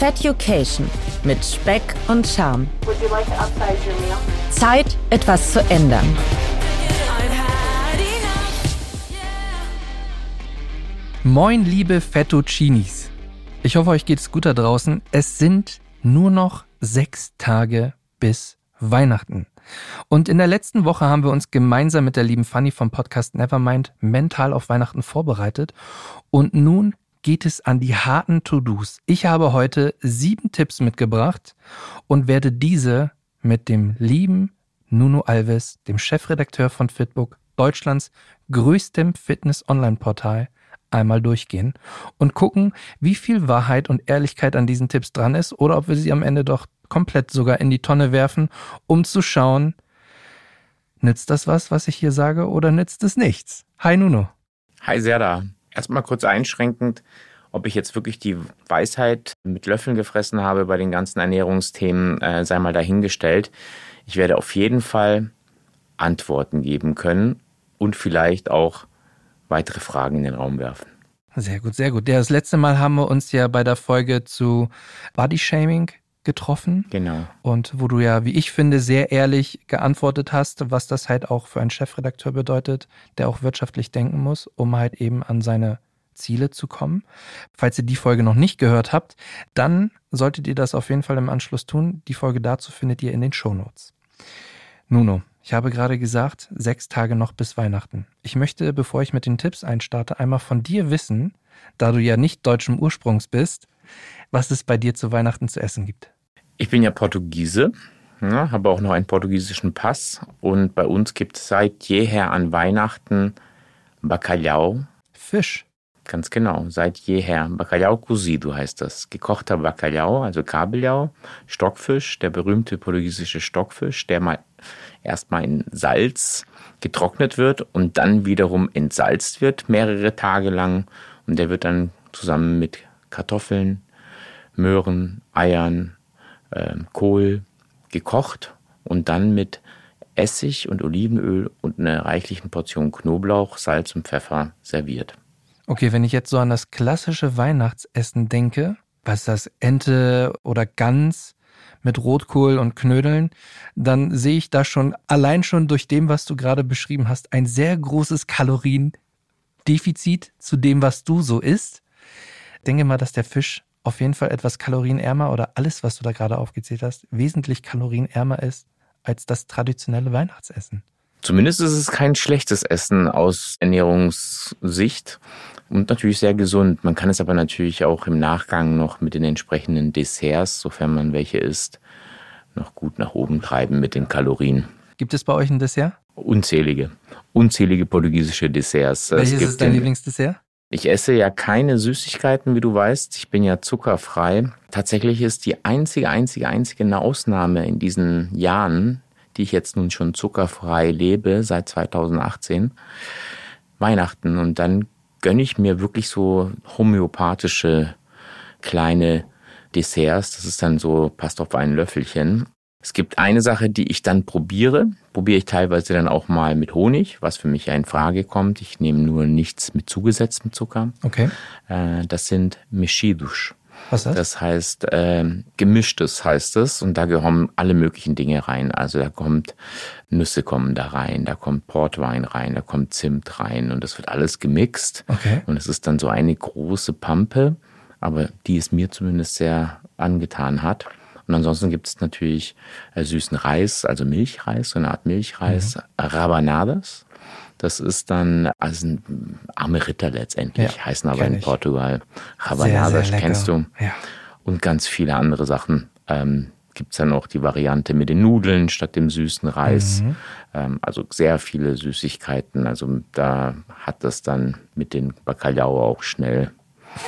Feducation mit Speck und Charme. Zeit, etwas zu ändern. Moin, liebe Fettuccinis. Ich hoffe, euch geht es gut da draußen. Es sind nur noch sechs Tage bis Weihnachten. Und in der letzten Woche haben wir uns gemeinsam mit der lieben Fanny vom Podcast Nevermind mental auf Weihnachten vorbereitet. Und nun geht es an die harten To-Dos. Ich habe heute sieben Tipps mitgebracht und werde diese mit dem lieben Nuno Alves, dem Chefredakteur von Fitbook, Deutschlands größtem Fitness-Online-Portal, einmal durchgehen und gucken, wie viel Wahrheit und Ehrlichkeit an diesen Tipps dran ist oder ob wir sie am Ende doch komplett sogar in die Tonne werfen, um zu schauen, nützt das was, was ich hier sage oder nützt es nichts? Hi Nuno. Hi Serda. Erstmal kurz einschränkend, ob ich jetzt wirklich die Weisheit mit Löffeln gefressen habe bei den ganzen Ernährungsthemen, äh, sei mal dahingestellt. Ich werde auf jeden Fall Antworten geben können und vielleicht auch weitere Fragen in den Raum werfen. Sehr gut, sehr gut. Das letzte Mal haben wir uns ja bei der Folge zu Body Shaming getroffen. Genau. Und wo du ja, wie ich finde, sehr ehrlich geantwortet hast, was das halt auch für einen Chefredakteur bedeutet, der auch wirtschaftlich denken muss, um halt eben an seine Ziele zu kommen. Falls ihr die Folge noch nicht gehört habt, dann solltet ihr das auf jeden Fall im Anschluss tun. Die Folge dazu findet ihr in den Shownotes. Nuno, ich habe gerade gesagt, sechs Tage noch bis Weihnachten. Ich möchte, bevor ich mit den Tipps einstarte, einmal von dir wissen, da du ja nicht deutschen Ursprungs bist, was es bei dir zu Weihnachten zu essen gibt. Ich bin ja Portugiese, ja, habe auch noch einen portugiesischen Pass und bei uns gibt es seit jeher an Weihnachten Bacalhau. Fisch. Ganz genau, seit jeher. Bacalhau cozido heißt das. Gekochter Bacalhau, also Kabeljau, Stockfisch, der berühmte portugiesische Stockfisch, der mal erstmal in Salz getrocknet wird und dann wiederum entsalzt wird, mehrere Tage lang. Und der wird dann zusammen mit Kartoffeln, Möhren, Eiern, äh, Kohl gekocht und dann mit Essig und Olivenöl und einer reichlichen Portion Knoblauch, Salz und Pfeffer serviert. Okay, wenn ich jetzt so an das klassische Weihnachtsessen denke, was das Ente oder Gans mit Rotkohl und Knödeln, dann sehe ich da schon allein schon durch dem, was du gerade beschrieben hast, ein sehr großes Kaloriendefizit zu dem, was du so isst. denke mal, dass der Fisch auf jeden Fall etwas kalorienärmer oder alles, was du da gerade aufgezählt hast, wesentlich kalorienärmer ist als das traditionelle Weihnachtsessen. Zumindest ist es kein schlechtes Essen aus Ernährungssicht und natürlich sehr gesund. Man kann es aber natürlich auch im Nachgang noch mit den entsprechenden Desserts, sofern man welche isst, noch gut nach oben treiben mit den Kalorien. Gibt es bei euch ein Dessert? Unzählige, unzählige portugiesische Desserts. Welches ist dein Lieblingsdessert? Ich esse ja keine Süßigkeiten, wie du weißt. Ich bin ja zuckerfrei. Tatsächlich ist die einzige, einzige, einzige Ausnahme in diesen Jahren, die ich jetzt nun schon zuckerfrei lebe, seit 2018, Weihnachten. Und dann gönne ich mir wirklich so homöopathische kleine Desserts. Das ist dann so, passt auf ein Löffelchen. Es gibt eine Sache, die ich dann probiere. Probiere ich teilweise dann auch mal mit Honig, was für mich ja in Frage kommt. Ich nehme nur nichts mit zugesetztem Zucker. Okay. Äh, das sind Mechidos. Was ist das? Das heißt, äh, gemischtes heißt es. Und da gehören alle möglichen Dinge rein. Also da kommt Nüsse kommen da rein, da kommt Portwein rein, da kommt Zimt rein. Und das wird alles gemixt. Okay. Und es ist dann so eine große Pampe, aber die es mir zumindest sehr angetan hat. Und ansonsten gibt es natürlich äh, süßen Reis, also Milchreis, so eine Art Milchreis, mhm. Rabanadas. Das ist dann also ein arme Ritter letztendlich, Ja, heißen aber in. Portugal Rabanadas, kennst du. Ja. Und ganz viele andere Sachen. Ähm, gibt es dann auch die Variante mit den Nudeln statt dem süßen Reis. Mhm. Ähm, also sehr viele Süßigkeiten. Also da hat das dann mit den Bacalhau auch schnell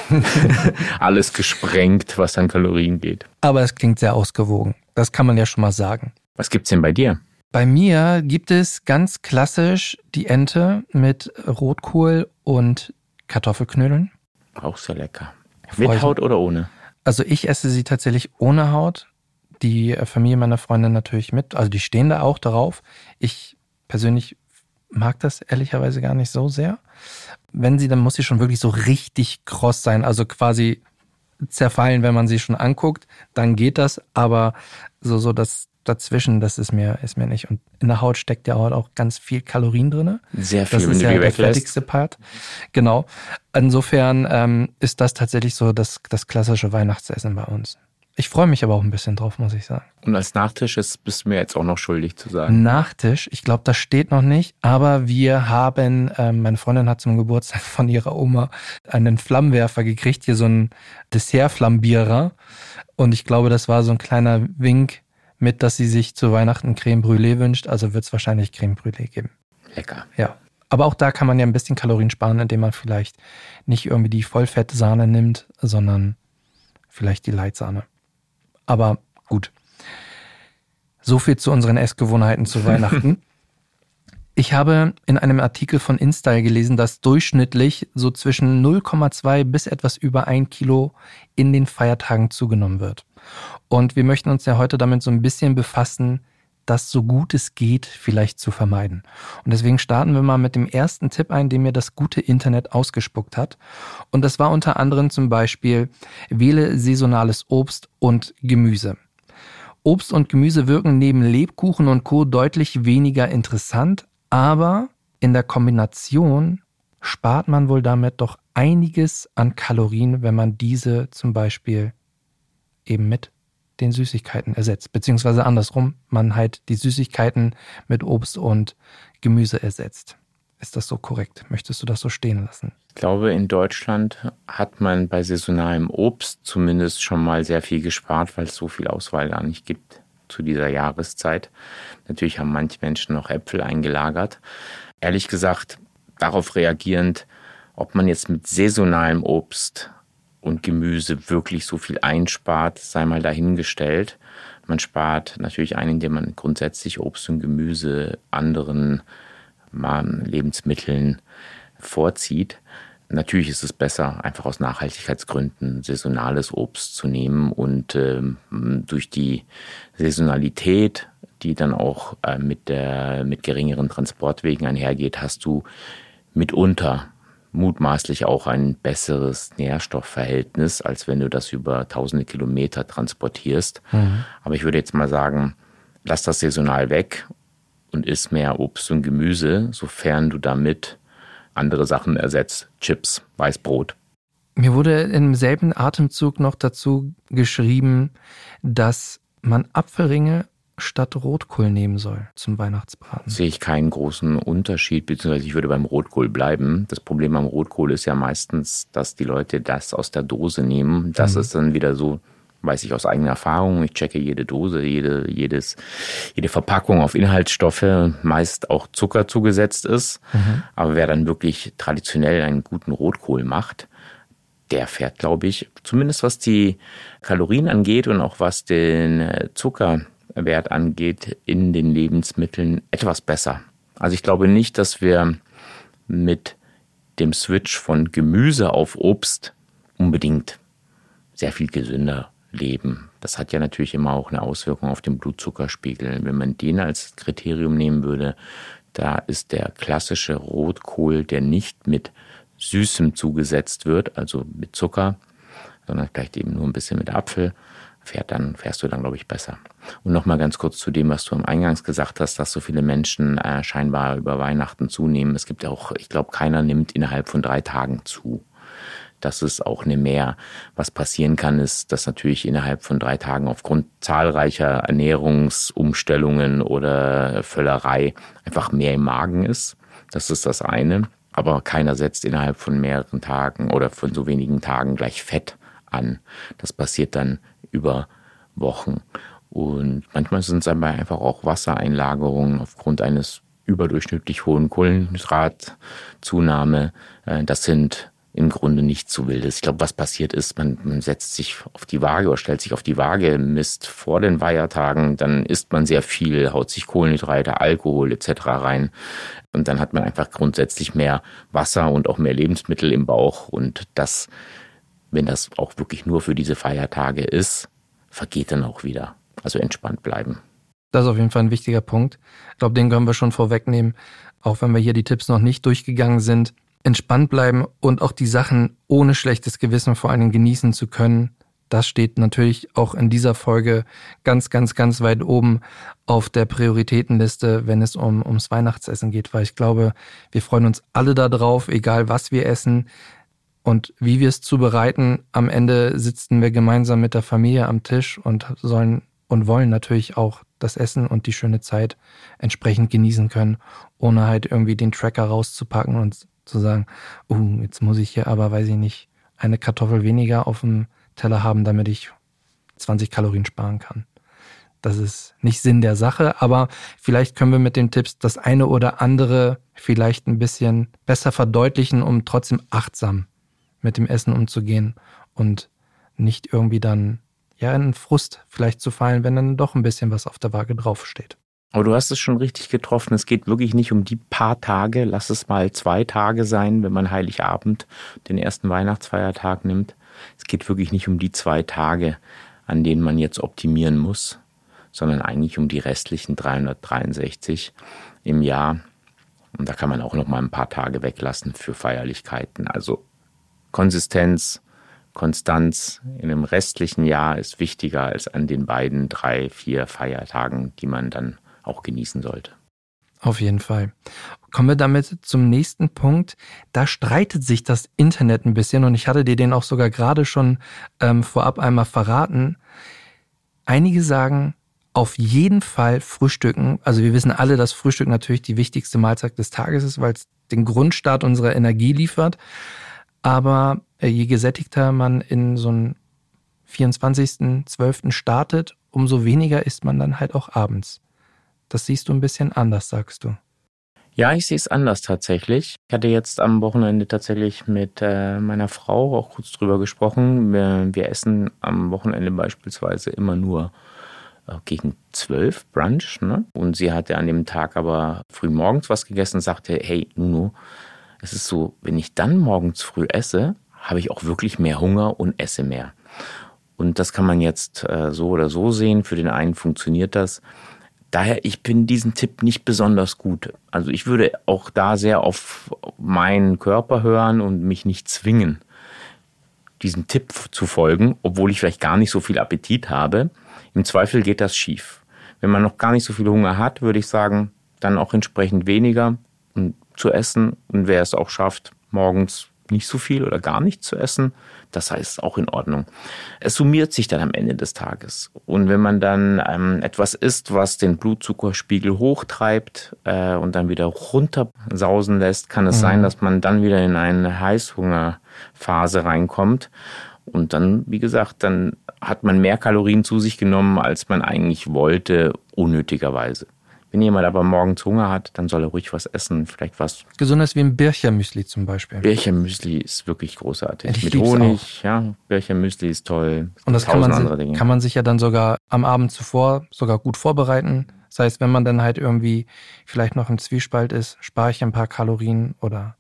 alles gesprengt, was an Kalorien geht. Aber es klingt sehr ausgewogen. Das kann man ja schon mal sagen. Was gibt's denn bei dir? Bei mir gibt es ganz klassisch die Ente mit Rotkohl und Kartoffelknödeln. Auch sehr lecker. Mit Haut oder ohne? Also ich esse sie tatsächlich ohne Haut. Die Familie meiner Freundin natürlich mit. Also die stehen da auch darauf. Ich persönlich mag das ehrlicherweise gar nicht so sehr. Wenn sie, dann muss sie schon wirklich so richtig kross sein. Also quasi zerfallen, wenn man sie schon anguckt, dann geht das, aber so, so das dazwischen, das ist mir, ist mir nicht. Und in der Haut steckt ja auch ganz viel Kalorien drin. Sehr viel, das ist ja der fertigste Part. Genau. Insofern ähm, ist das tatsächlich so das, das klassische Weihnachtsessen bei uns. Ich freue mich aber auch ein bisschen drauf, muss ich sagen. Und als Nachtisch ist, bist du mir jetzt auch noch schuldig zu sagen. Nachtisch, ich glaube, das steht noch nicht, aber wir haben, ähm, meine Freundin hat zum Geburtstag von ihrer Oma einen Flammenwerfer gekriegt, hier so ein Dessertflambierer. Und ich glaube, das war so ein kleiner Wink mit, dass sie sich zu Weihnachten Creme Brûlée wünscht. Also wird es wahrscheinlich Creme Brûlée geben. Lecker. Ja. Aber auch da kann man ja ein bisschen Kalorien sparen, indem man vielleicht nicht irgendwie die Vollfettsahne nimmt, sondern vielleicht die Leitsahne. Aber gut. So viel zu unseren Essgewohnheiten zu Weihnachten. Ich habe in einem Artikel von InStyle gelesen, dass durchschnittlich so zwischen 0,2 bis etwas über ein Kilo in den Feiertagen zugenommen wird. Und wir möchten uns ja heute damit so ein bisschen befassen, das so gut es geht vielleicht zu vermeiden. Und deswegen starten wir mal mit dem ersten Tipp ein, den mir das gute Internet ausgespuckt hat. Und das war unter anderem zum Beispiel, wähle saisonales Obst und Gemüse. Obst und Gemüse wirken neben Lebkuchen und Co. deutlich weniger interessant, aber in der Kombination spart man wohl damit doch einiges an Kalorien, wenn man diese zum Beispiel eben mit den Süßigkeiten ersetzt. Beziehungsweise andersrum, man halt die Süßigkeiten mit Obst und Gemüse ersetzt. Ist das so korrekt? Möchtest du das so stehen lassen? Ich glaube, in Deutschland hat man bei saisonalem Obst zumindest schon mal sehr viel gespart, weil es so viel Auswahl gar nicht gibt zu dieser Jahreszeit. Natürlich haben manche Menschen noch Äpfel eingelagert. Ehrlich gesagt, darauf reagierend, ob man jetzt mit saisonalem Obst und Gemüse wirklich so viel einspart, sei mal dahingestellt. Man spart natürlich ein, indem man grundsätzlich Obst und Gemüse anderen Lebensmitteln vorzieht. Natürlich ist es besser, einfach aus Nachhaltigkeitsgründen saisonales Obst zu nehmen und ähm, durch die Saisonalität, die dann auch äh, mit, der, mit geringeren Transportwegen einhergeht, hast du mitunter mutmaßlich auch ein besseres Nährstoffverhältnis, als wenn du das über tausende Kilometer transportierst. Mhm. Aber ich würde jetzt mal sagen, lass das saisonal weg und isst mehr Obst und Gemüse, sofern du damit andere Sachen ersetzt. Chips, Weißbrot. Mir wurde im selben Atemzug noch dazu geschrieben, dass man Apfelringe statt Rotkohl nehmen soll zum Weihnachtsbraten? Sehe ich keinen großen Unterschied, beziehungsweise ich würde beim Rotkohl bleiben. Das Problem am Rotkohl ist ja meistens, dass die Leute das aus der Dose nehmen. Das mhm. ist dann wieder so, weiß ich aus eigener Erfahrung. Ich checke jede Dose, jede, jedes, jede Verpackung auf Inhaltsstoffe, meist auch Zucker zugesetzt ist. Mhm. Aber wer dann wirklich traditionell einen guten Rotkohl macht, der fährt, glaube ich, zumindest was die Kalorien angeht und auch was den äh, Zucker Wert angeht, in den Lebensmitteln etwas besser. Also ich glaube nicht, dass wir mit dem Switch von Gemüse auf Obst unbedingt sehr viel gesünder leben. Das hat ja natürlich immer auch eine Auswirkung auf den Blutzuckerspiegel. Wenn man den als Kriterium nehmen würde, da ist der klassische Rotkohl, der nicht mit Süßem zugesetzt wird, also mit Zucker, sondern vielleicht eben nur ein bisschen mit Apfel, fährt dann, fährst du dann, glaube ich, besser. Und nochmal ganz kurz zu dem, was du am Eingangs gesagt hast, dass so viele Menschen äh, scheinbar über Weihnachten zunehmen. Es gibt auch, ich glaube, keiner nimmt innerhalb von drei Tagen zu. Das ist auch eine Mehr. Was passieren kann, ist, dass natürlich innerhalb von drei Tagen aufgrund zahlreicher Ernährungsumstellungen oder Völlerei einfach mehr im Magen ist. Das ist das eine. Aber keiner setzt innerhalb von mehreren Tagen oder von so wenigen Tagen gleich Fett an. Das passiert dann über Wochen. Und manchmal sind es aber einfach auch Wassereinlagerungen aufgrund eines überdurchschnittlich hohen Kohlenhydratzunahme. Äh, das sind im Grunde nicht zu wildes. Ich glaube, was passiert ist, man, man setzt sich auf die Waage oder stellt sich auf die Waage, misst vor den Feiertagen, dann isst man sehr viel, haut sich Kohlenhydrate, Alkohol etc. rein und dann hat man einfach grundsätzlich mehr Wasser und auch mehr Lebensmittel im Bauch und das wenn das auch wirklich nur für diese Feiertage ist, vergeht dann auch wieder. Also entspannt bleiben. Das ist auf jeden Fall ein wichtiger Punkt. Ich glaube, den können wir schon vorwegnehmen. Auch wenn wir hier die Tipps noch nicht durchgegangen sind, entspannt bleiben und auch die Sachen ohne schlechtes Gewissen vor Dingen genießen zu können. Das steht natürlich auch in dieser Folge ganz, ganz, ganz weit oben auf der Prioritätenliste, wenn es um, ums Weihnachtsessen geht, weil ich glaube, wir freuen uns alle darauf, egal was wir essen und wie wir es zubereiten. Am Ende sitzen wir gemeinsam mit der Familie am Tisch und sollen und wollen natürlich auch das Essen und die schöne Zeit entsprechend genießen können, ohne halt irgendwie den Tracker rauszupacken und zu sagen, uh, jetzt muss ich hier aber, weiß ich nicht, eine Kartoffel weniger auf dem Teller haben, damit ich 20 Kalorien sparen kann. Das ist nicht Sinn der Sache, aber vielleicht können wir mit den Tipps das eine oder andere vielleicht ein bisschen besser verdeutlichen, um trotzdem achtsam mit dem Essen umzugehen und nicht irgendwie dann ja in Frust vielleicht zu fallen, wenn dann doch ein bisschen was auf der Waage draufsteht. Aber du hast es schon richtig getroffen. Es geht wirklich nicht um die paar Tage. Lass es mal zwei Tage sein, wenn man Heiligabend, den ersten Weihnachtsfeiertag nimmt. Es geht wirklich nicht um die zwei Tage, an denen man jetzt optimieren muss, sondern eigentlich um die restlichen 363 im Jahr. Und da kann man auch noch mal ein paar Tage weglassen für Feierlichkeiten. Also Konsistenz, Konstanz in dem restlichen Jahr ist wichtiger als an den beiden, drei, vier Feiertagen, die man dann auch genießen sollte. Auf jeden Fall. Kommen wir damit zum nächsten Punkt. Da streitet sich das Internet ein bisschen und ich hatte dir den auch sogar gerade schon ähm, vorab einmal verraten. Einige sagen, auf jeden Fall frühstücken. Also wir wissen alle, dass Frühstück natürlich die wichtigste Mahlzeit des Tages ist, weil es den Grundstart unserer Energie liefert. Aber äh, je gesättigter man in so einen 24.12. startet, umso weniger isst man dann halt auch abends. Das siehst du ein bisschen anders, sagst du. Ja, ich sehe es anders tatsächlich. Ich hatte jetzt am Wochenende tatsächlich mit äh, meiner Frau auch kurz drüber gesprochen. Wir, wir essen am Wochenende beispielsweise immer nur äh, gegen zwölf Brunch. Ne? Und sie hatte an dem Tag aber früh morgens was gegessen und sagte, hey Nuno, es ist so, wenn ich dann morgens früh esse, habe ich auch wirklich mehr Hunger und esse mehr. Und das kann man jetzt äh, so oder so sehen. Für den einen funktioniert das. Daher, ich bin diesen Tipp nicht besonders gut. Also ich würde auch da sehr auf meinen Körper hören und mich nicht zwingen, diesem Tipp zu folgen, obwohl ich vielleicht gar nicht so viel Appetit habe. Im Zweifel geht das schief. Wenn man noch gar nicht so viel Hunger hat, würde ich sagen, dann auch entsprechend weniger zu essen. Und wer es auch schafft, morgens nicht so viel oder gar nicht zu essen, das heißt auch in Ordnung. Es summiert sich dann am Ende des Tages. Und wenn man dann ähm, etwas isst, was den Blutzuckerspiegel hochtreibt äh, und dann wieder runtersausen lässt, kann es mhm. sein, dass man dann wieder in eine Heißhungerphase reinkommt. Und dann, wie gesagt, dann hat man mehr Kalorien zu sich genommen, als man eigentlich wollte, unnötigerweise. Wenn jemand aber morgens Hunger hat, dann soll er ruhig was essen, vielleicht was. Gesundes wie ein Birchermüsli zum Beispiel. Birchermüsli ist wirklich großartig. Ich Mit Honig, auch. ja. Birchermüsli ist toll. Und das kann man, kann man sich ja dann sogar am Abend zuvor sogar gut vorbereiten. Das heißt, wenn man dann halt irgendwie vielleicht noch im Zwiespalt ist, spare ich ein paar Kalorien oder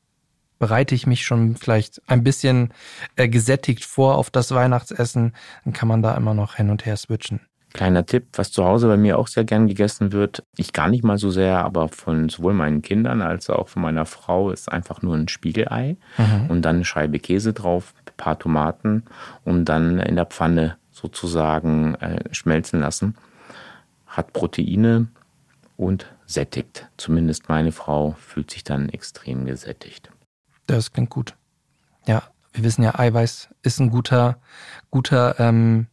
bereite ich mich schon vielleicht ein bisschen äh, gesättigt vor auf das Weihnachtsessen, dann kann man da immer noch hin und her switchen. Kleiner Tipp, was zu Hause bei mir auch sehr gern gegessen wird, ich gar nicht mal so sehr, aber von sowohl meinen Kindern als auch von meiner Frau ist einfach nur ein Spiegelei mhm. und dann eine Scheibe Käse drauf, ein paar Tomaten und dann in der Pfanne sozusagen äh, schmelzen lassen. Hat Proteine und sättigt. Zumindest meine Frau fühlt sich dann extrem gesättigt. Das klingt gut. Ja, wir wissen ja, Eiweiß ist ein guter, guter ähm,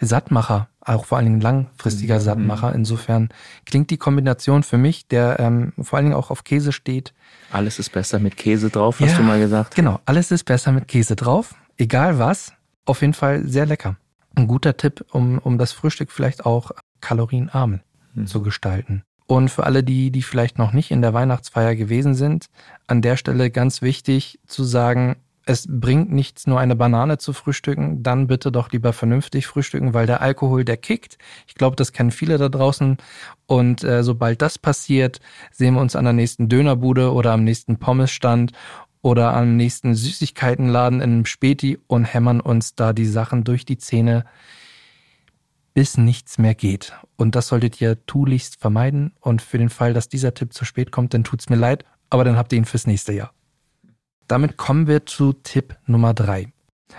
Sattmacher, auch vor allen Dingen langfristiger mhm. Sattmacher. Insofern klingt die Kombination für mich, der ähm, vor allen Dingen auch auf Käse steht. Alles ist besser mit Käse drauf, hast ja, du mal gesagt. Genau, alles ist besser mit Käse drauf. Egal was, auf jeden Fall sehr lecker. Ein guter Tipp, um, um das Frühstück vielleicht auch kalorienarm mhm. zu gestalten. Und für alle die, die vielleicht noch nicht in der Weihnachtsfeier gewesen sind, an der Stelle ganz wichtig zu sagen, es bringt nichts, nur eine Banane zu frühstücken, dann bitte doch lieber vernünftig frühstücken, weil der Alkohol, der kickt. Ich glaube, das kennen viele da draußen. Und äh, sobald das passiert, sehen wir uns an der nächsten Dönerbude oder am nächsten Pommesstand oder am nächsten Süßigkeitenladen in einem Späti und hämmern uns da die Sachen durch die Zähne, bis nichts mehr geht. Und das solltet ihr tunlichst vermeiden. Und für den Fall, dass dieser Tipp zu spät kommt, dann tut's mir leid. aber dann habt ihr ihn fürs nächste Jahr. Damit kommen wir zu Tipp Nummer drei.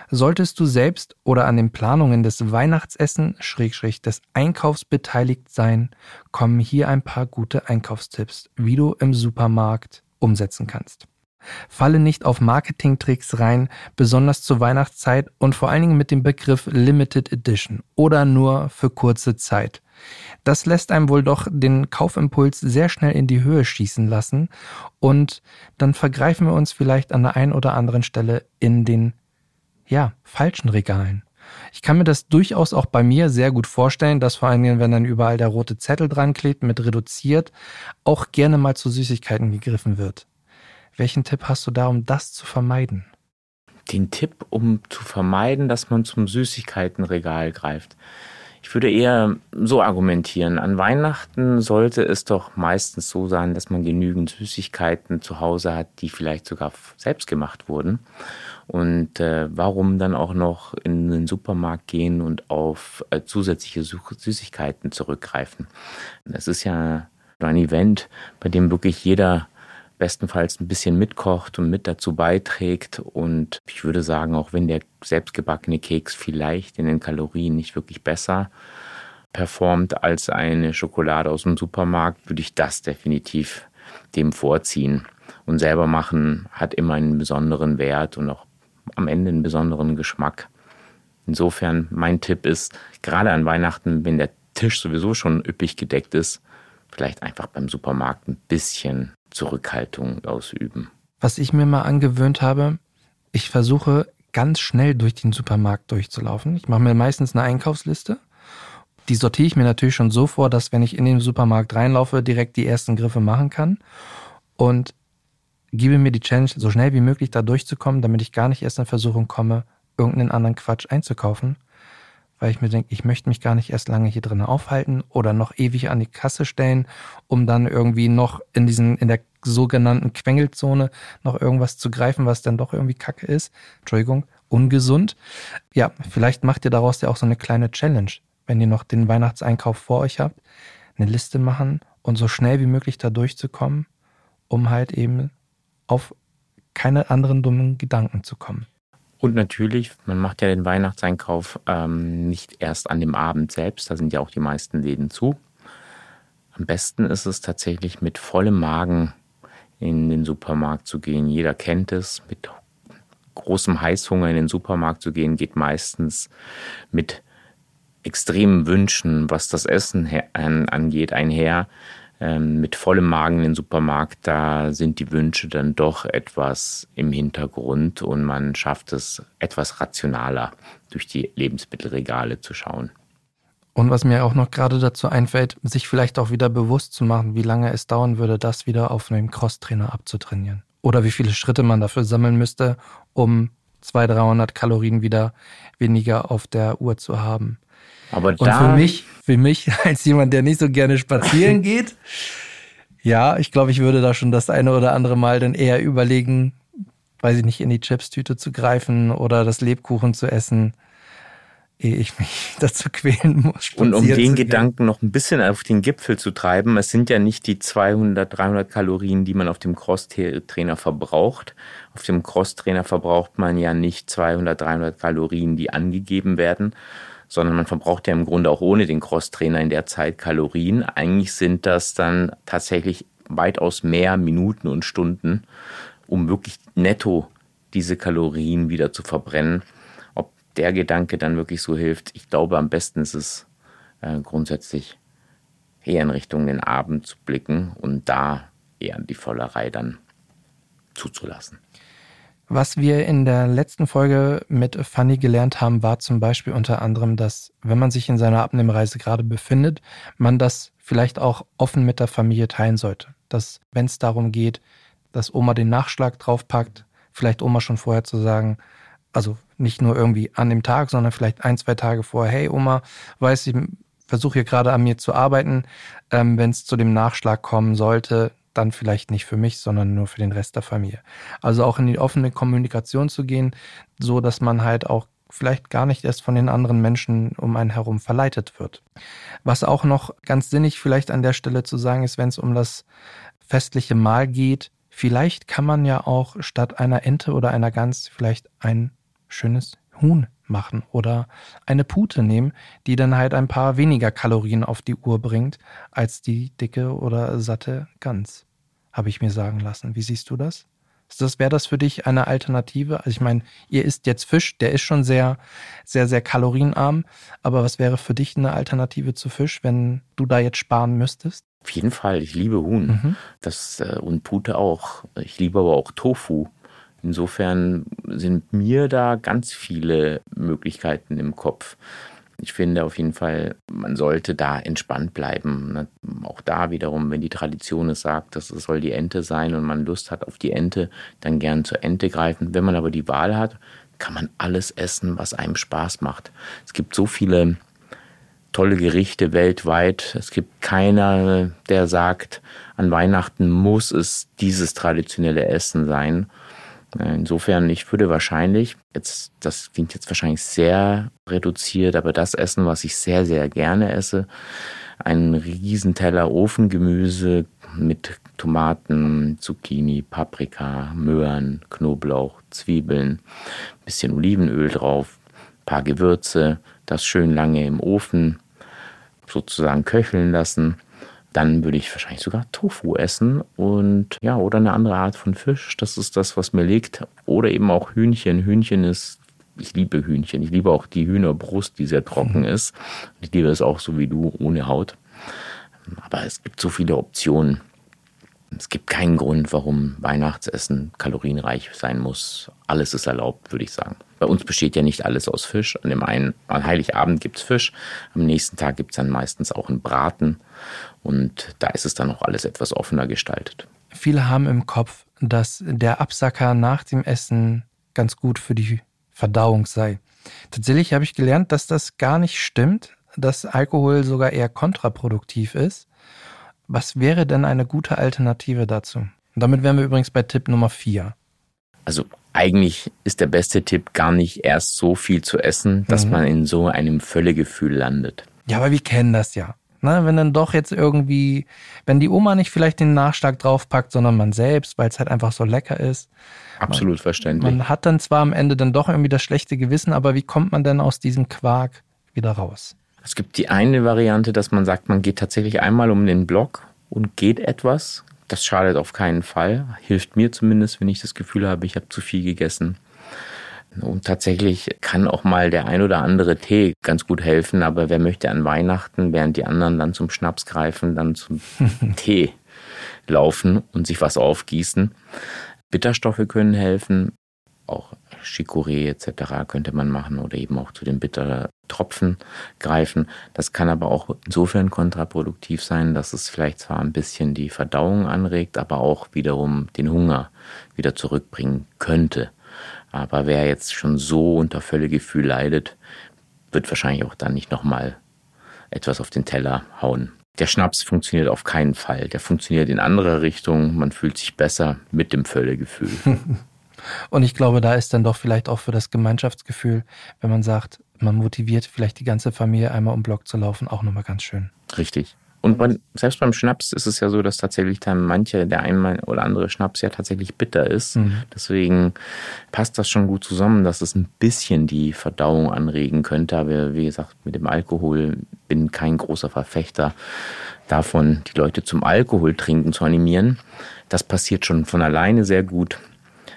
Solltest du selbst oder an den Planungen des Weihnachtsessen Schrägstrich des Einkaufs beteiligt sein, kommen hier ein paar gute Einkaufstipps, wie du im Supermarkt umsetzen kannst. Falle nicht auf Marketingtricks rein, besonders zur Weihnachtszeit und vor allen Dingen mit dem Begriff Limited Edition oder nur für kurze Zeit. Das lässt einem wohl doch den Kaufimpuls sehr schnell in die Höhe schießen lassen und dann vergreifen wir uns vielleicht an der einen oder anderen Stelle in den ja, falschen Regalen. Ich kann mir das durchaus auch bei mir sehr gut vorstellen, dass vor allen Dingen, wenn dann überall der rote Zettel dran klebt mit reduziert, auch gerne mal zu Süßigkeiten gegriffen wird. Welchen Tipp hast du da, um das zu vermeiden? Den Tipp, um zu vermeiden, dass man zum Süßigkeitenregal greift. Ich würde eher so argumentieren. An Weihnachten sollte es doch meistens so sein, dass man genügend Süßigkeiten zu Hause hat, die vielleicht sogar selbst gemacht wurden. Und äh, warum dann auch noch in den Supermarkt gehen und auf äh, zusätzliche Süßigkeiten zurückgreifen? Das ist ja ein Event, bei dem wirklich jeder bestenfalls ein bisschen mitkocht und mit dazu beiträgt. Und ich würde sagen, auch wenn der selbstgebackene Keks vielleicht in den Kalorien nicht wirklich besser performt als eine Schokolade aus dem Supermarkt, würde ich das definitiv dem vorziehen. Und selber machen hat immer einen besonderen Wert und auch am Ende einen besonderen Geschmack. Insofern mein Tipp ist, gerade an Weihnachten, wenn der Tisch sowieso schon üppig gedeckt ist, vielleicht einfach beim Supermarkt ein bisschen Zurückhaltung ausüben. Was ich mir mal angewöhnt habe, ich versuche ganz schnell durch den Supermarkt durchzulaufen. Ich mache mir meistens eine Einkaufsliste. Die sortiere ich mir natürlich schon so vor, dass wenn ich in den Supermarkt reinlaufe, direkt die ersten Griffe machen kann. Und gebe mir die Challenge, so schnell wie möglich da durchzukommen, damit ich gar nicht erst in Versuchung komme, irgendeinen anderen Quatsch einzukaufen, weil ich mir denke, ich möchte mich gar nicht erst lange hier drinnen aufhalten oder noch ewig an die Kasse stellen, um dann irgendwie noch in diesen, in der sogenannten Quengelzone noch irgendwas zu greifen, was dann doch irgendwie kacke ist. Entschuldigung, ungesund. Ja, vielleicht macht ihr daraus ja auch so eine kleine Challenge, wenn ihr noch den Weihnachtseinkauf vor euch habt, eine Liste machen und so schnell wie möglich da durchzukommen, um halt eben auf keine anderen dummen Gedanken zu kommen. Und natürlich, man macht ja den Weihnachtseinkauf ähm, nicht erst an dem Abend selbst, da sind ja auch die meisten Läden zu. Am besten ist es tatsächlich mit vollem Magen in den Supermarkt zu gehen. Jeder kennt es, mit großem Heißhunger in den Supermarkt zu gehen, geht meistens mit extremen Wünschen, was das Essen angeht, einher mit vollem Magen in den Supermarkt, da sind die Wünsche dann doch etwas im Hintergrund und man schafft es etwas rationaler durch die Lebensmittelregale zu schauen. Und was mir auch noch gerade dazu einfällt, sich vielleicht auch wieder bewusst zu machen, wie lange es dauern würde, das wieder auf einem Crosstrainer abzutrainieren. Oder wie viele Schritte man dafür sammeln müsste, um 200, 300 Kalorien wieder weniger auf der Uhr zu haben. Aber und da, für mich, für mich als jemand, der nicht so gerne spazieren geht, ja, ich glaube, ich würde da schon das eine oder andere Mal dann eher überlegen, weiß ich nicht, in die Chipstüte zu greifen oder das Lebkuchen zu essen, ehe ich mich dazu quälen muss. Und um den Gedanken noch ein bisschen auf den Gipfel zu treiben, es sind ja nicht die 200, 300 Kalorien, die man auf dem Crosstrainer verbraucht. Auf dem Crosstrainer verbraucht man ja nicht 200, 300 Kalorien, die angegeben werden, sondern man verbraucht ja im Grunde auch ohne den Crosstrainer in der Zeit Kalorien. Eigentlich sind das dann tatsächlich weitaus mehr Minuten und Stunden, um wirklich netto diese Kalorien wieder zu verbrennen. Ob der Gedanke dann wirklich so hilft, ich glaube, am besten ist es äh, grundsätzlich eher in Richtung den Abend zu blicken und da eher die Vollerei dann zuzulassen. Was wir in der letzten Folge mit Fanny gelernt haben, war zum Beispiel unter anderem, dass wenn man sich in seiner Abnehmreise gerade befindet, man das vielleicht auch offen mit der Familie teilen sollte. Dass, wenn es darum geht, dass Oma den Nachschlag draufpackt, vielleicht Oma schon vorher zu sagen, also nicht nur irgendwie an dem Tag, sondern vielleicht ein, zwei Tage vorher, hey Oma, weiß ich, versuche hier gerade an mir zu arbeiten, ähm, wenn es zu dem Nachschlag kommen sollte, dann vielleicht nicht für mich, sondern nur für den Rest der Familie. Also auch in die offene Kommunikation zu gehen, so dass man halt auch vielleicht gar nicht erst von den anderen Menschen um einen herum verleitet wird. Was auch noch ganz sinnig vielleicht an der Stelle zu sagen ist, wenn es um das festliche Mahl geht, vielleicht kann man ja auch statt einer Ente oder einer Gans vielleicht ein schönes Huhn machen oder eine Pute nehmen, die dann halt ein paar weniger Kalorien auf die Uhr bringt als die dicke oder satte Gans, habe ich mir sagen lassen. Wie siehst du das? Das wäre das für dich eine Alternative? Also ich meine, ihr isst jetzt Fisch, der ist schon sehr, sehr, sehr kalorienarm. Aber was wäre für dich eine Alternative zu Fisch, wenn du da jetzt sparen müsstest? Auf jeden Fall. Ich liebe Huhn. Mhm. Das äh, und Pute auch. Ich liebe aber auch Tofu. Insofern sind mir da ganz viele Möglichkeiten im Kopf. Ich finde auf jeden Fall, man sollte da entspannt bleiben. Ne? Auch da wiederum, wenn die Tradition es sagt, dass es soll die Ente sein und man Lust hat auf die Ente, dann gern zur Ente greifen. Wenn man aber die Wahl hat, kann man alles essen, was einem Spaß macht. Es gibt so viele tolle Gerichte weltweit. Es gibt keiner, der sagt, an Weihnachten muss es dieses traditionelle Essen sein. Insofern, ich würde wahrscheinlich, jetzt, das klingt jetzt wahrscheinlich sehr reduziert, aber das Essen, was ich sehr, sehr gerne esse, einen Riesenteller Ofengemüse mit Tomaten, Zucchini, Paprika, Möhren, Knoblauch, Zwiebeln, bisschen Olivenöl drauf, paar Gewürze, das schön lange im Ofen sozusagen köcheln lassen dann würde ich wahrscheinlich sogar Tofu essen und ja, oder eine andere Art von Fisch. Das ist das, was mir liegt. Oder eben auch Hühnchen. Hühnchen ist, ich liebe Hühnchen. Ich liebe auch die Hühnerbrust, die sehr trocken ist. Ich liebe es auch so wie du, ohne Haut. Aber es gibt so viele Optionen. Es gibt keinen Grund, warum Weihnachtsessen kalorienreich sein muss. Alles ist erlaubt, würde ich sagen. Bei uns besteht ja nicht alles aus Fisch. An dem einen, an Heiligabend gibt es Fisch. Am nächsten Tag gibt es dann meistens auch einen Braten. Und da ist es dann auch alles etwas offener gestaltet. Viele haben im Kopf, dass der Absacker nach dem Essen ganz gut für die Verdauung sei. Tatsächlich habe ich gelernt, dass das gar nicht stimmt, dass Alkohol sogar eher kontraproduktiv ist was wäre denn eine gute Alternative dazu? Und damit wären wir übrigens bei Tipp Nummer 4. Also eigentlich ist der beste Tipp gar nicht erst so viel zu essen, dass mhm. man in so einem Völlegefühl landet. Ja, aber wir kennen das ja. Ne, wenn dann doch jetzt irgendwie, wenn die Oma nicht vielleicht den Nachschlag draufpackt, sondern man selbst, weil es halt einfach so lecker ist. Absolut man, verständlich. Man hat dann zwar am Ende dann doch irgendwie das schlechte Gewissen, aber wie kommt man denn aus diesem Quark wieder raus? Es gibt die eine Variante, dass man sagt, man geht tatsächlich einmal um den Block und geht etwas. Das schadet auf keinen Fall. Hilft mir zumindest, wenn ich das Gefühl habe, ich habe zu viel gegessen. Und tatsächlich kann auch mal der ein oder andere Tee ganz gut helfen, aber wer möchte an Weihnachten, während die anderen dann zum Schnaps greifen, dann zum Tee laufen und sich was aufgießen. Bitterstoffe können helfen, auch Chicorée etc. könnte man machen oder eben auch zu den Bittertropfen greifen. Das kann aber auch insofern kontraproduktiv sein, dass es vielleicht zwar ein bisschen die Verdauung anregt, aber auch wiederum den Hunger wieder zurückbringen könnte. Aber wer jetzt schon so unter Völlegefühl leidet, wird wahrscheinlich auch dann nicht nochmal etwas auf den Teller hauen. Der Schnaps funktioniert auf keinen Fall. Der funktioniert in andere Richtungen. Man fühlt sich besser mit dem Völlegefühl. Und ich glaube, da ist dann doch vielleicht auch für das Gemeinschaftsgefühl, wenn man sagt, man motiviert vielleicht die ganze Familie einmal um Block zu laufen, auch nochmal ganz schön. Richtig. Und bei, selbst beim Schnaps ist es ja so, dass tatsächlich dann manche, der einmal oder andere Schnaps ja tatsächlich bitter ist. Mhm. Deswegen passt das schon gut zusammen, dass es ein bisschen die Verdauung anregen könnte. Aber wie gesagt, mit dem Alkohol bin kein großer Verfechter davon, die Leute zum Alkohol trinken zu animieren. Das passiert schon von alleine sehr gut.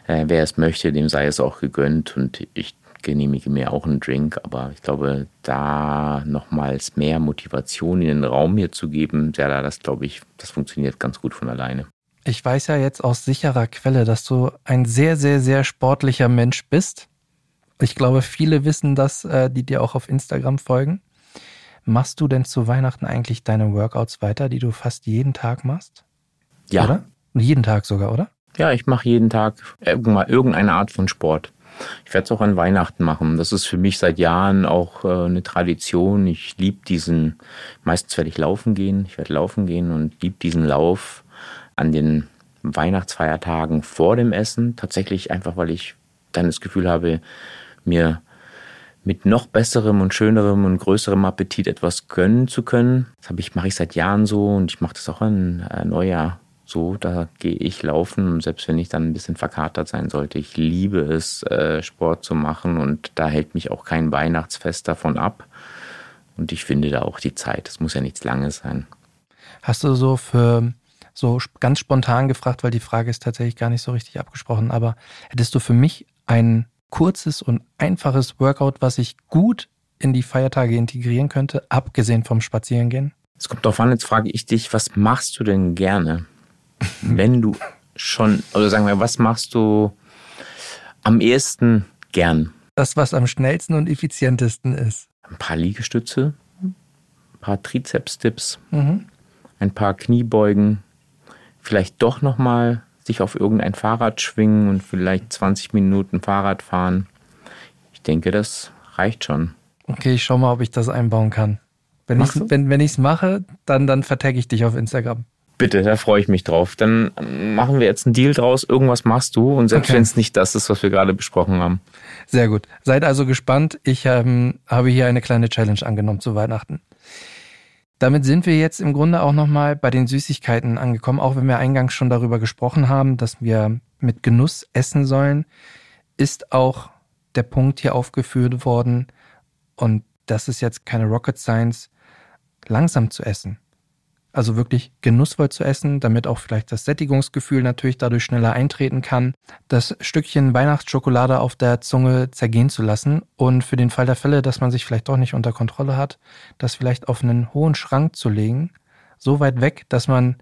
Äh, wer es möchte, dem sei es auch gegönnt und ich genehmige mir auch einen Drink, aber ich glaube, da nochmals mehr Motivation in den Raum hier zu geben, ja, das glaube ich, das funktioniert ganz gut von alleine. Ich weiß ja jetzt aus sicherer Quelle, dass du ein sehr, sehr, sehr sportlicher Mensch bist. Ich glaube, viele wissen das, äh, die dir auch auf Instagram folgen. Machst du denn zu Weihnachten eigentlich deine Workouts weiter, die du fast jeden Tag machst? Ja. Oder? Jeden Tag sogar, oder? Ja, ich mache jeden Tag irgendeine Art von Sport. Ich werde es auch an Weihnachten machen. Das ist für mich seit Jahren auch äh, eine Tradition. Ich liebe diesen, meistens werde ich laufen gehen. Ich werde laufen gehen und liebe diesen Lauf an den Weihnachtsfeiertagen vor dem Essen. Tatsächlich einfach, weil ich dann das Gefühl habe, mir mit noch besserem und schönerem und größerem Appetit etwas gönnen zu können. Das habe ich, mache ich seit Jahren so und ich mache das auch an äh, Neujahr So, da gehe ich laufen, selbst wenn ich dann ein bisschen verkatert sein sollte. Ich liebe es, äh, Sport zu machen und da hält mich auch kein Weihnachtsfest davon ab. Und ich finde da auch die Zeit. Es muss ja nichts Langes sein. Hast du so für so ganz spontan gefragt, weil die Frage ist tatsächlich gar nicht so richtig abgesprochen, aber hättest du für mich ein kurzes und einfaches Workout, was ich gut in die Feiertage integrieren könnte, abgesehen vom Spazierengehen? Es kommt darauf an, jetzt frage ich dich, was machst du denn gerne? Wenn du schon, oder sagen wir, was machst du am ehesten gern? Das, was am schnellsten und effizientesten ist. Ein paar Liegestütze, ein paar Trizeps-Dips, mhm. ein paar Kniebeugen, vielleicht doch nochmal sich auf irgendein Fahrrad schwingen und vielleicht 20 Minuten Fahrrad fahren. Ich denke, das reicht schon. Okay, ich schau mal, ob ich das einbauen kann. Wenn ich es wenn, wenn mache, dann, dann vertagge ich dich auf Instagram. Bitte, da freue ich mich drauf. Dann machen wir jetzt einen Deal draus. Irgendwas machst du und selbst okay. wenn es nicht das ist, was wir gerade besprochen haben. Sehr gut. Seid also gespannt. Ich ähm, habe hier eine kleine Challenge angenommen zu Weihnachten. Damit sind wir jetzt im Grunde auch nochmal bei den Süßigkeiten angekommen, auch wenn wir eingangs schon darüber gesprochen haben, dass wir mit Genuss essen sollen, ist auch der Punkt hier aufgeführt worden und das ist jetzt keine Rocket Science, langsam zu essen. Also wirklich genussvoll zu essen, damit auch vielleicht das Sättigungsgefühl natürlich dadurch schneller eintreten kann. Das Stückchen Weihnachtsschokolade auf der Zunge zergehen zu lassen und für den Fall der Fälle, dass man sich vielleicht doch nicht unter Kontrolle hat, das vielleicht auf einen hohen Schrank zu legen, so weit weg, dass man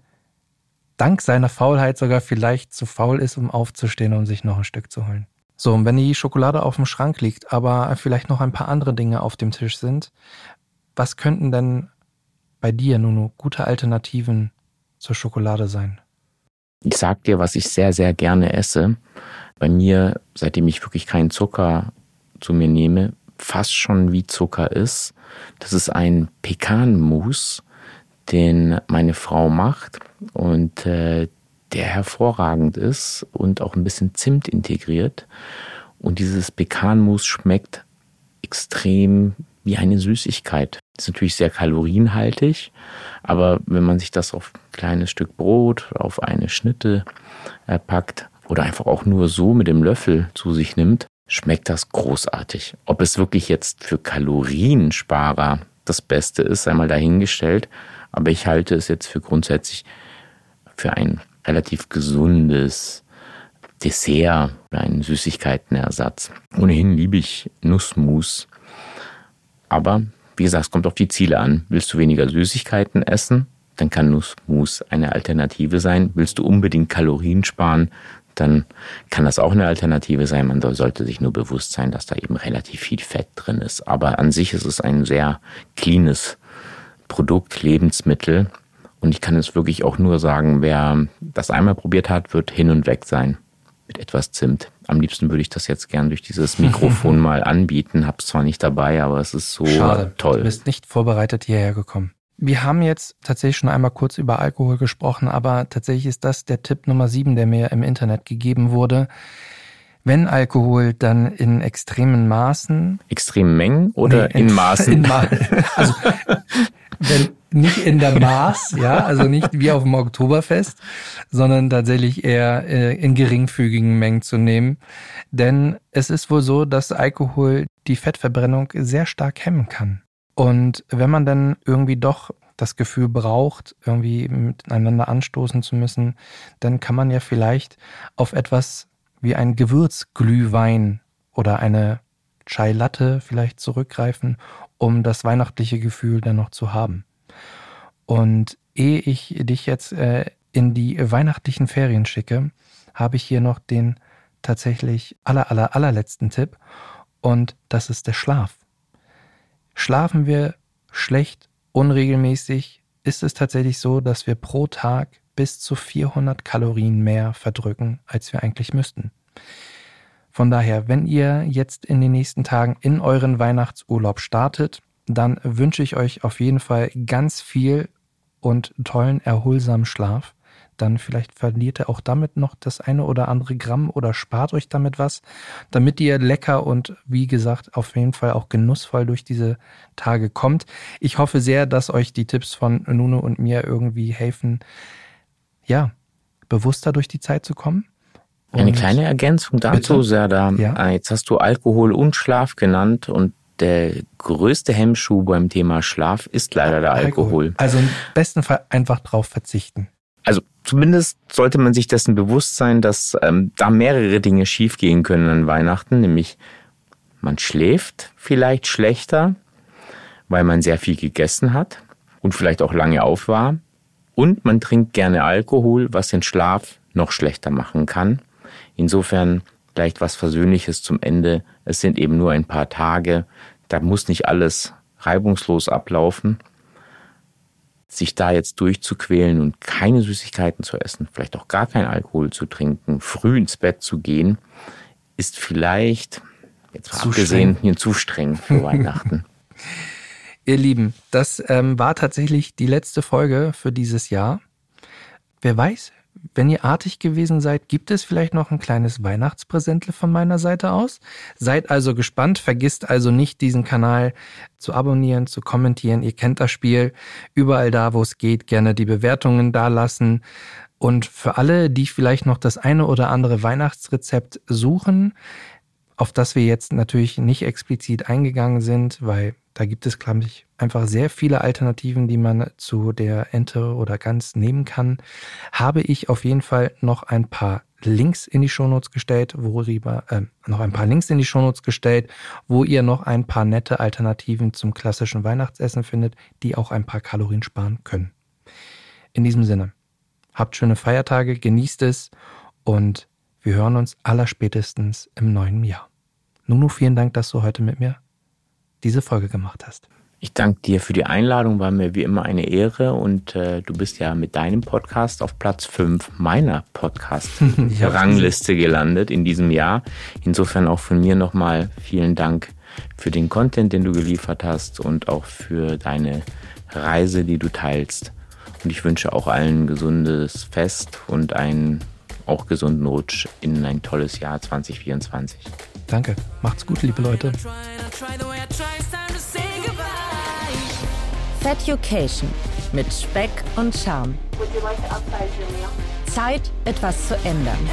dank seiner Faulheit sogar vielleicht zu faul ist, um aufzustehen und sich noch ein Stück zu holen. So, und wenn die Schokolade auf dem Schrank liegt, aber vielleicht noch ein paar andere Dinge auf dem Tisch sind, was könnten denn bei dir, Nuno, gute Alternativen zur Schokolade sein? Ich sag dir, was ich sehr, sehr gerne esse. Bei mir, seitdem ich wirklich keinen Zucker zu mir nehme, fast schon wie Zucker ist. Das ist ein Pekanmus, den meine Frau macht und äh, der hervorragend ist und auch ein bisschen Zimt integriert. Und dieses Pekanmus schmeckt extrem wie eine Süßigkeit. Ist natürlich sehr kalorienhaltig, aber wenn man sich das auf ein kleines Stück Brot, auf eine Schnitte äh, packt oder einfach auch nur so mit dem Löffel zu sich nimmt, schmeckt das großartig. Ob es wirklich jetzt für Kaloriensparer das Beste ist, einmal dahingestellt, aber ich halte es jetzt für grundsätzlich für ein relativ gesundes Dessert oder einen Süßigkeitenersatz. Ohnehin liebe ich Nussmus aber wie gesagt, es kommt auf die Ziele an. Willst du weniger Süßigkeiten essen, dann kann Nussmus eine Alternative sein. Willst du unbedingt Kalorien sparen, dann kann das auch eine Alternative sein. Man sollte sich nur bewusst sein, dass da eben relativ viel Fett drin ist. Aber an sich ist es ein sehr cleanes Produkt, Lebensmittel. Und ich kann es wirklich auch nur sagen, wer das einmal probiert hat, wird hin und weg sein mit etwas Zimt. Am liebsten würde ich das jetzt gern durch dieses Mikrofon mal anbieten. Hab's zwar nicht dabei, aber es ist so Schade, toll. Du bist nicht vorbereitet hierher gekommen. Wir haben jetzt tatsächlich schon einmal kurz über Alkohol gesprochen, aber tatsächlich ist das der Tipp Nummer sieben, der mir im Internet gegeben wurde. Wenn Alkohol, dann in extremen Maßen. Extremen Mengen oder nee, in, in, Maßen? In Ma also wenn, nicht in der Maß, ja, also nicht wie auf dem Oktoberfest, sondern tatsächlich eher äh, in geringfügigen Mengen zu nehmen. Denn es ist wohl so, dass Alkohol die Fettverbrennung sehr stark hemmen kann. Und wenn man dann irgendwie doch das Gefühl braucht, irgendwie miteinander anstoßen zu müssen, dann kann man ja vielleicht auf etwas wie ein Gewürzglühwein oder eine Chai Latte vielleicht zurückgreifen, um das weihnachtliche Gefühl dann noch zu haben. Und ehe ich dich jetzt äh, in die weihnachtlichen Ferien schicke, habe ich hier noch den tatsächlich aller, aller, allerletzten Tipp. Und das ist der Schlaf. Schlafen wir schlecht, unregelmäßig, ist es tatsächlich so, dass wir pro Tag bis zu 400 Kalorien mehr verdrücken, als wir eigentlich müssten. Von daher, wenn ihr jetzt in den nächsten Tagen in euren Weihnachtsurlaub startet, dann wünsche ich euch auf jeden Fall ganz viel und tollen, erholsamen Schlaf. Dann vielleicht verliert ihr auch damit noch das eine oder andere Gramm oder spart euch damit was, damit ihr lecker und wie gesagt auf jeden Fall auch genussvoll durch diese Tage kommt. Ich hoffe sehr, dass euch die Tipps von Nuno und mir irgendwie helfen, ja, bewusster durch die Zeit zu kommen. Und Eine kleine Ergänzung dazu? Serda. Ja? Jetzt hast du Alkohol und Schlaf genannt und der größte Hemmschuh beim Thema Schlaf ist leider der Alkohol. Alkohol. Also im besten Fall einfach drauf verzichten. Also zumindest sollte man sich dessen bewusst sein, dass ähm, da mehrere Dinge schiefgehen können an Weihnachten, nämlich man schläft vielleicht schlechter, weil man sehr viel gegessen hat und vielleicht auch lange auf war. Und man trinkt gerne Alkohol, was den Schlaf noch schlechter machen kann. Insofern vielleicht was Versöhnliches zum Ende. Es sind eben nur ein paar Tage. Da muss nicht alles reibungslos ablaufen. Sich da jetzt durchzuquälen und keine Süßigkeiten zu essen, vielleicht auch gar kein Alkohol zu trinken, früh ins Bett zu gehen, ist vielleicht, jetzt zu abgesehen, streng. zu streng für Weihnachten. Ihr Lieben, das ähm, war tatsächlich die letzte Folge für dieses Jahr. Wer weiß, wenn ihr artig gewesen seid, gibt es vielleicht noch ein kleines Weihnachtspräsentle von meiner Seite aus. Seid also gespannt, vergisst also nicht, diesen Kanal zu abonnieren, zu kommentieren. Ihr kennt das Spiel. Überall da, wo es geht, gerne die Bewertungen dalassen. Und für alle, die vielleicht noch das eine oder andere Weihnachtsrezept suchen, auf das wir jetzt natürlich nicht explizit eingegangen sind, weil da gibt es, glaube ich, einfach sehr viele Alternativen, die man zu der Ente oder Gans nehmen kann. Habe ich auf jeden Fall noch ein paar Links in die Shownotes gestellt, worüber, äh, noch ein paar Links in die Shownotes gestellt, wo ihr noch ein paar nette Alternativen zum klassischen Weihnachtsessen findet, die auch ein paar Kalorien sparen können. In diesem Sinne, habt schöne Feiertage, genießt es und wir hören uns allerspätestens im neuen Jahr. Nunu, vielen Dank, dass du heute mit mir diese Folge gemacht hast. Ich danke dir für die Einladung, war mir wie immer eine Ehre und äh, du bist ja mit deinem Podcast auf Platz 5 meiner Podcast-Rangliste gelandet in diesem Jahr. Insofern auch von mir nochmal vielen Dank für den Content, den du geliefert hast und auch für deine Reise, die du teilst. Und ich wünsche auch allen ein gesundes Fest und einen auch gesunden Rutsch in ein tolles Jahr 2024. Danke. Macht's gut, liebe Leute. Feducation mit Speck und Charme. Zeit, etwas zu ändern.